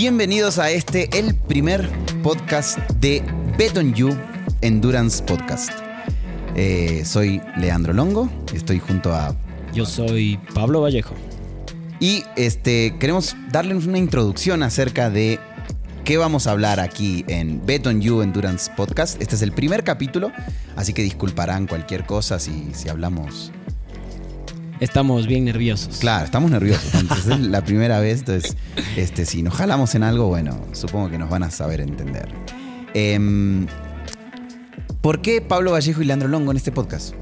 Bienvenidos a este, el primer podcast de Bet on You Endurance Podcast. Eh, soy Leandro Longo, estoy junto a... Yo soy Pablo Vallejo. Y este, queremos darles una introducción acerca de qué vamos a hablar aquí en Bet on You Endurance Podcast. Este es el primer capítulo, así que disculparán cualquier cosa si, si hablamos Estamos bien nerviosos. Claro, estamos nerviosos. Entonces es la primera vez, entonces este, si nos jalamos en algo, bueno, supongo que nos van a saber entender. Em, ¿Por qué Pablo Vallejo y Leandro Longo en este podcast?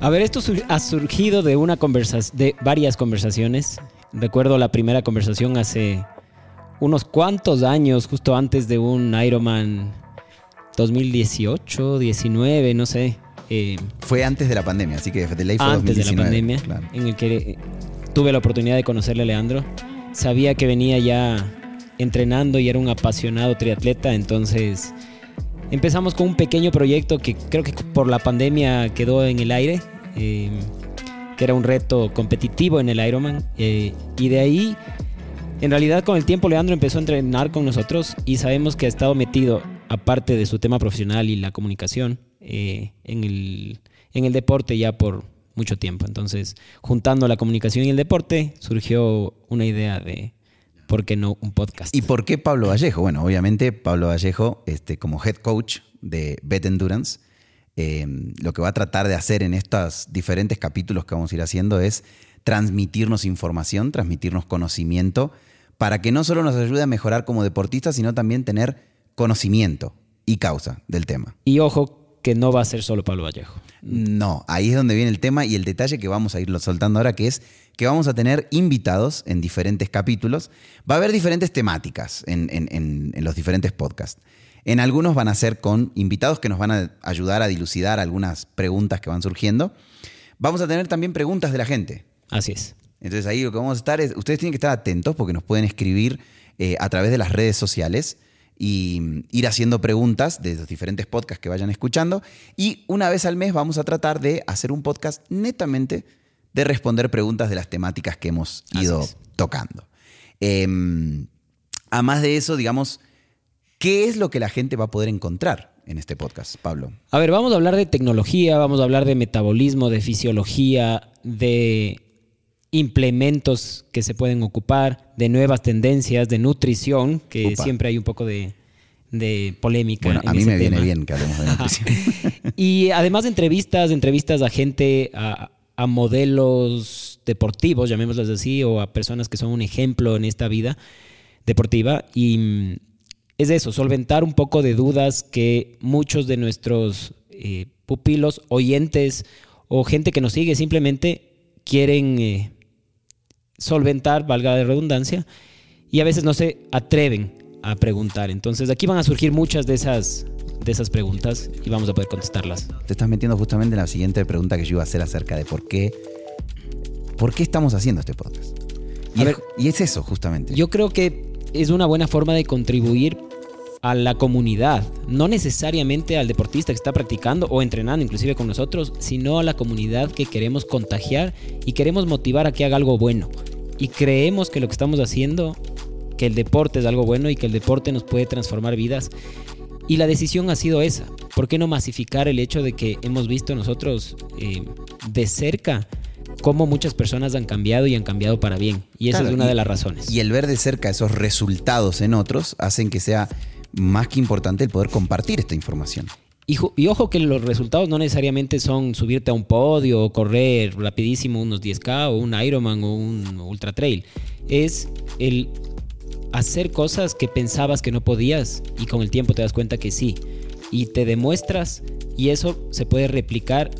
A ver, esto ha surgido de una conversación, de varias conversaciones. Recuerdo la primera conversación hace unos cuantos años, justo antes de un Ironman 2018, 19, no sé. Eh, fue antes de la pandemia, así que de ley fue antes de la pandemia, en el que eh, tuve la oportunidad de conocerle a Leandro. Sabía que venía ya entrenando y era un apasionado triatleta, entonces empezamos con un pequeño proyecto que creo que por la pandemia quedó en el aire, eh, que era un reto competitivo en el Ironman, y de ahí, en realidad con el tiempo Leandro empezó a entrenar con nosotros y sabemos que ha estado metido, aparte de su tema profesional y la comunicación, eh, en, el, en el deporte ya por mucho tiempo. Entonces, juntando la comunicación y el deporte, surgió una idea de, ¿por qué no un podcast? ¿Y por qué Pablo Vallejo? Bueno, obviamente Pablo Vallejo, este, como head coach de Bet Endurance, eh, lo que va a tratar de hacer en estos diferentes capítulos que vamos a ir haciendo es transmitirnos información, transmitirnos conocimiento, para que no solo nos ayude a mejorar como deportistas, sino también tener conocimiento y causa del tema. Y ojo, que no va a ser solo Pablo Vallejo. No, ahí es donde viene el tema y el detalle que vamos a irlo soltando ahora, que es que vamos a tener invitados en diferentes capítulos. Va a haber diferentes temáticas en, los diferentes podcasts. En algunos van a ser con invitados que nos van a ayudar a dilucidar algunas preguntas que van surgiendo. Vamos a tener también preguntas de la gente. Así es. Entonces ahí lo que vamos a estar es, ustedes tienen que estar atentos porque nos pueden escribir eh, a través de las redes sociales y ir haciendo preguntas de los diferentes podcasts que vayan escuchando. Y una vez al mes vamos a tratar de hacer un podcast netamente de responder preguntas de las temáticas que hemos ido tocando. Eh, a más de eso, digamos, ¿qué es lo que la gente va a poder encontrar en este podcast, Pablo? A ver, vamos a hablar de tecnología, vamos a hablar de metabolismo, de fisiología, de implementos que se pueden ocupar, de nuevas tendencias, de nutrición, que siempre hay un poco de, polémica. Bueno, a mí me viene bien que hablemos de nutrición. y además de entrevistas, entrevistas a gente, a, a modelos deportivos, llamémoslas así, o a personas que son un ejemplo en esta vida deportiva. Y mm, es eso, solventar un poco de dudas que muchos de nuestros eh, pupilos, oyentes o gente que nos sigue simplemente quieren eh, solventar, valga la redundancia, y a veces no se atreven a preguntar. Entonces aquí van a surgir muchas de esas, de esas preguntas y vamos a poder contestarlas. Te estás metiendo justamente en la siguiente pregunta que yo iba a hacer acerca de por qué, por qué estamos haciendo este podcast. Y, es, y es eso, justamente. Yo creo que es una buena forma de contribuir a la comunidad, no necesariamente al deportista que está practicando o entrenando inclusive con nosotros, sino a la comunidad que queremos contagiar y queremos motivar a que haga algo bueno. Y creemos que lo que estamos haciendo, que el deporte es algo bueno y que el deporte nos puede transformar vidas. Y la decisión ha sido esa. ¿Por qué no masificar el hecho de que hemos visto nosotros eh, de cerca cómo muchas personas han cambiado y han cambiado para bien? Y esa es una de las razones. Y el ver de cerca esos resultados en otros hacen que sea más que importante el poder compartir esta información. Y, ojo que los resultados no necesariamente son subirte a un podio o correr rapidísimo unos 10K o un Ironman o un Ultra Trail. Es el hacer cosas que pensabas que no podías y con el tiempo te das cuenta que sí. Y te demuestras y eso se puede replicar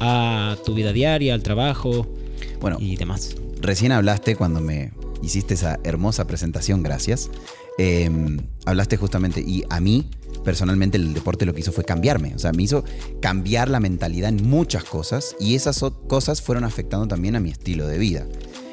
a tu vida diaria, al trabajo bueno, y demás. Recién hablaste cuando me hiciste esa hermosa presentación, gracias. Em, hablaste justamente, y a mí personalmente el deporte lo que hizo fue cambiarme, o sea, me hizo cambiar la mentalidad en muchas cosas y esas cosas fueron afectando también a mi estilo de vida.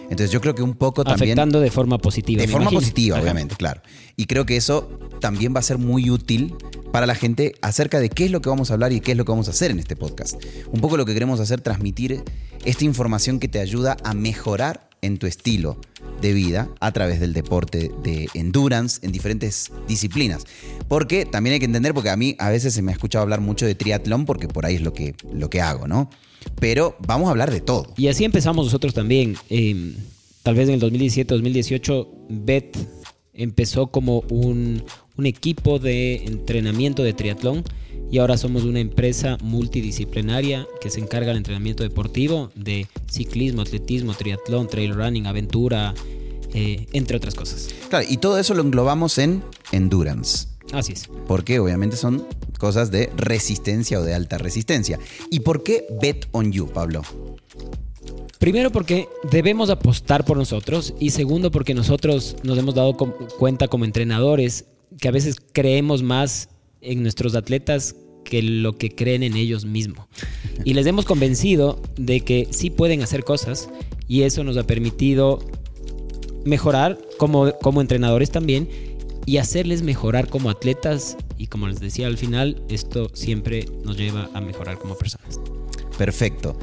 Entonces yo creo que un poco también... Afectando de forma positiva. De forma positiva, obviamente, claro. Y creo que eso también va a ser muy útil para la gente acerca de qué es lo que vamos a hablar y qué es lo que vamos a hacer en este podcast. Un poco lo que queremos hacer, transmitir esta información que te ayuda a mejorar en tu estilo de vida a través del deporte de endurance en diferentes disciplinas. Porque también hay que entender, porque a mí a veces se me ha escuchado hablar mucho de triatlón, porque por ahí es lo que, lo que hago, ¿no? Pero vamos a hablar de todo. Y así empezamos nosotros también. Em, tal vez en el 2017-2018, BET empezó como un, un equipo de entrenamiento de triatlón y ahora somos una empresa multidisciplinaria que se encarga del entrenamiento deportivo de ciclismo, atletismo, triatlón, trail running, aventura, eh, entre otras cosas. Claro, y todo eso lo englobamos en endurance. Así es. Porque obviamente son cosas de resistencia o de alta resistencia. ¿Y por qué bet on you, Pablo? Primero porque debemos apostar por nosotros y segundo porque nosotros nos hemos dado cuenta como entrenadores que a veces creemos más en nuestros atletas que lo que creen en ellos mismos. Y les hemos convencido de que sí pueden hacer cosas y eso nos ha permitido mejorar como, como entrenadores también y hacerles mejorar como atletas y como les decía al final, esto siempre nos lleva a mejorar como personas. Perfecto.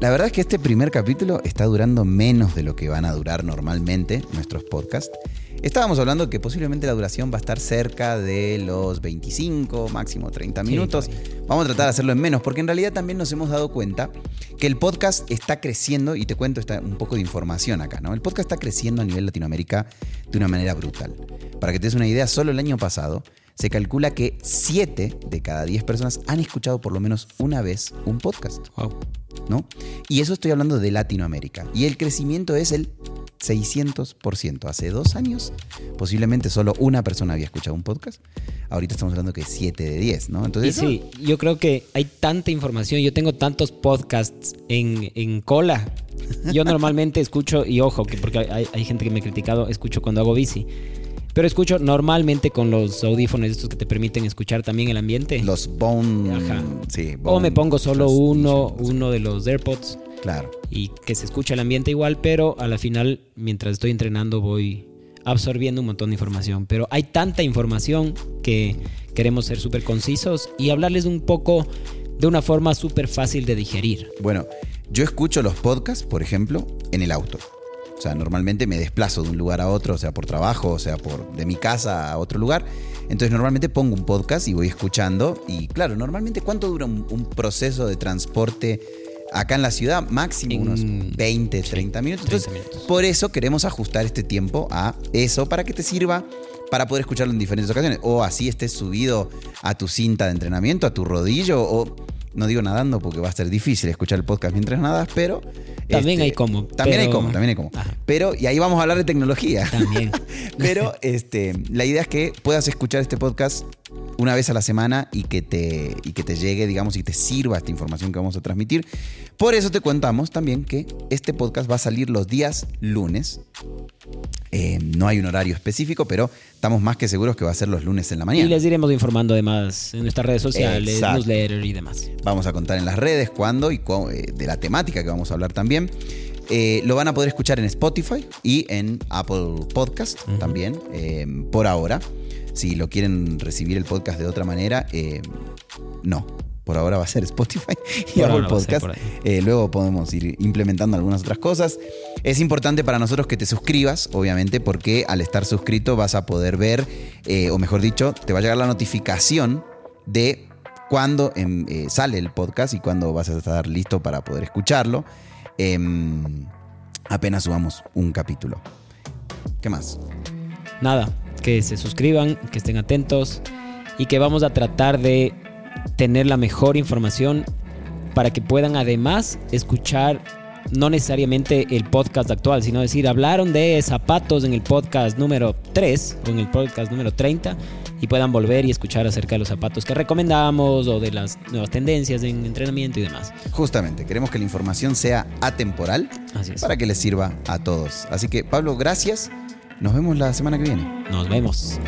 La verdad es que este primer capítulo está durando menos de lo que van a durar normalmente nuestros podcasts. Estábamos hablando que posiblemente la duración va a estar cerca de los 25, máximo 30 minutos. Vamos a tratar de hacerlo en menos, porque en realidad también nos hemos dado cuenta que el podcast está creciendo, y te cuento esta, un poco de información acá, ¿no? El podcast está creciendo a nivel Latinoamérica de una manera brutal. Para que te des una idea, solo el año pasado se calcula que 7 de cada 10 personas han escuchado por lo menos una vez un podcast. Wow. ¿No? Y eso estoy hablando de Latinoamérica. Y el crecimiento es el 600%. Hace dos años, posiblemente solo una persona había escuchado un podcast. Ahorita estamos hablando que 7 de 10, ¿no? Entonces, sí, yo creo que hay tanta información. Yo tengo tantos podcasts en, en cola. Yo normalmente escucho, y ojo, que porque hay, hay gente que me ha criticado, escucho cuando hago bici. Pero escucho normalmente con los audífonos estos que te permiten escuchar también el ambiente. Los Bone. Ajá. Sí, o me pongo solo uno, uno de los AirPods Claro. Y que se escucha el ambiente igual, pero a la final, mientras estoy entrenando, voy absorbiendo un montón de información. Pero hay tanta información que queremos ser súper concisos y hablarles un poco de una forma súper fácil de digerir. Bueno, yo escucho los podcasts, por ejemplo, en el auto. O sea, normalmente me desplazo de un lugar a otro, o sea, por trabajo, o sea, por de mi casa a otro lugar. Entonces, normalmente pongo un podcast y voy escuchando. Y claro, normalmente, ¿cuánto dura un, un proceso de transporte acá en la ciudad, máximo unos 20, 30 minutos. Entonces, por eso queremos ajustar este tiempo a eso para que te sirva para poder escucharlo en diferentes ocasiones. O así estés subido a tu cinta de entrenamiento, a tu rodillo, o no digo nadando porque va a ser difícil escuchar el podcast mientras nadas, pero... También hay este, como. También hay como, también hay como. Pero, y ahí vamos a hablar de tecnología. También. pero este, la idea es que puedas escuchar este podcast una vez a la semana y que te, y que te llegue, digamos, y te sirva esta información que vamos a transmitir. Por eso te contamos también que este podcast va a salir los días lunes. Eh, no hay un horario específico, pero estamos más que seguros que va a ser los lunes en la mañana. Y les iremos informando además en nuestras redes sociales, newsletter y demás. Vamos a contar en las redes cuándo y eh, de la temática que vamos a hablar también. Eh, lo van a poder escuchar en Spotify y en Apple Podcast también, por ahora. Si lo quieren recibir el podcast de otra manera, eh, no. Por ahora va a ser Spotify y Apple Podcast. Eh, luego podemos ir implementando algunas otras cosas. Es importante para nosotros que te suscribas, obviamente, porque al estar suscrito vas a poder ver, eh, o mejor dicho, te va a llegar la notificación de cuándo em, sale el podcast y cuándo vas a estar listo para poder escucharlo. Em, apenas subamos un capítulo. ¿Qué más? Nada, que se suscriban, que estén atentos y que vamos a tratar de tener la mejor información para que puedan además escuchar no necesariamente el podcast actual, sino decir, hablaron de zapatos en el podcast número 3 o en el podcast número 30 y puedan volver y escuchar acerca de los zapatos que recomendamos o de las nuevas tendencias en entrenamiento y demás. Justamente, queremos que la información sea atemporal para que les sirva a todos. Así que, Pablo, gracias. Nos vemos la semana que viene. Nos vemos.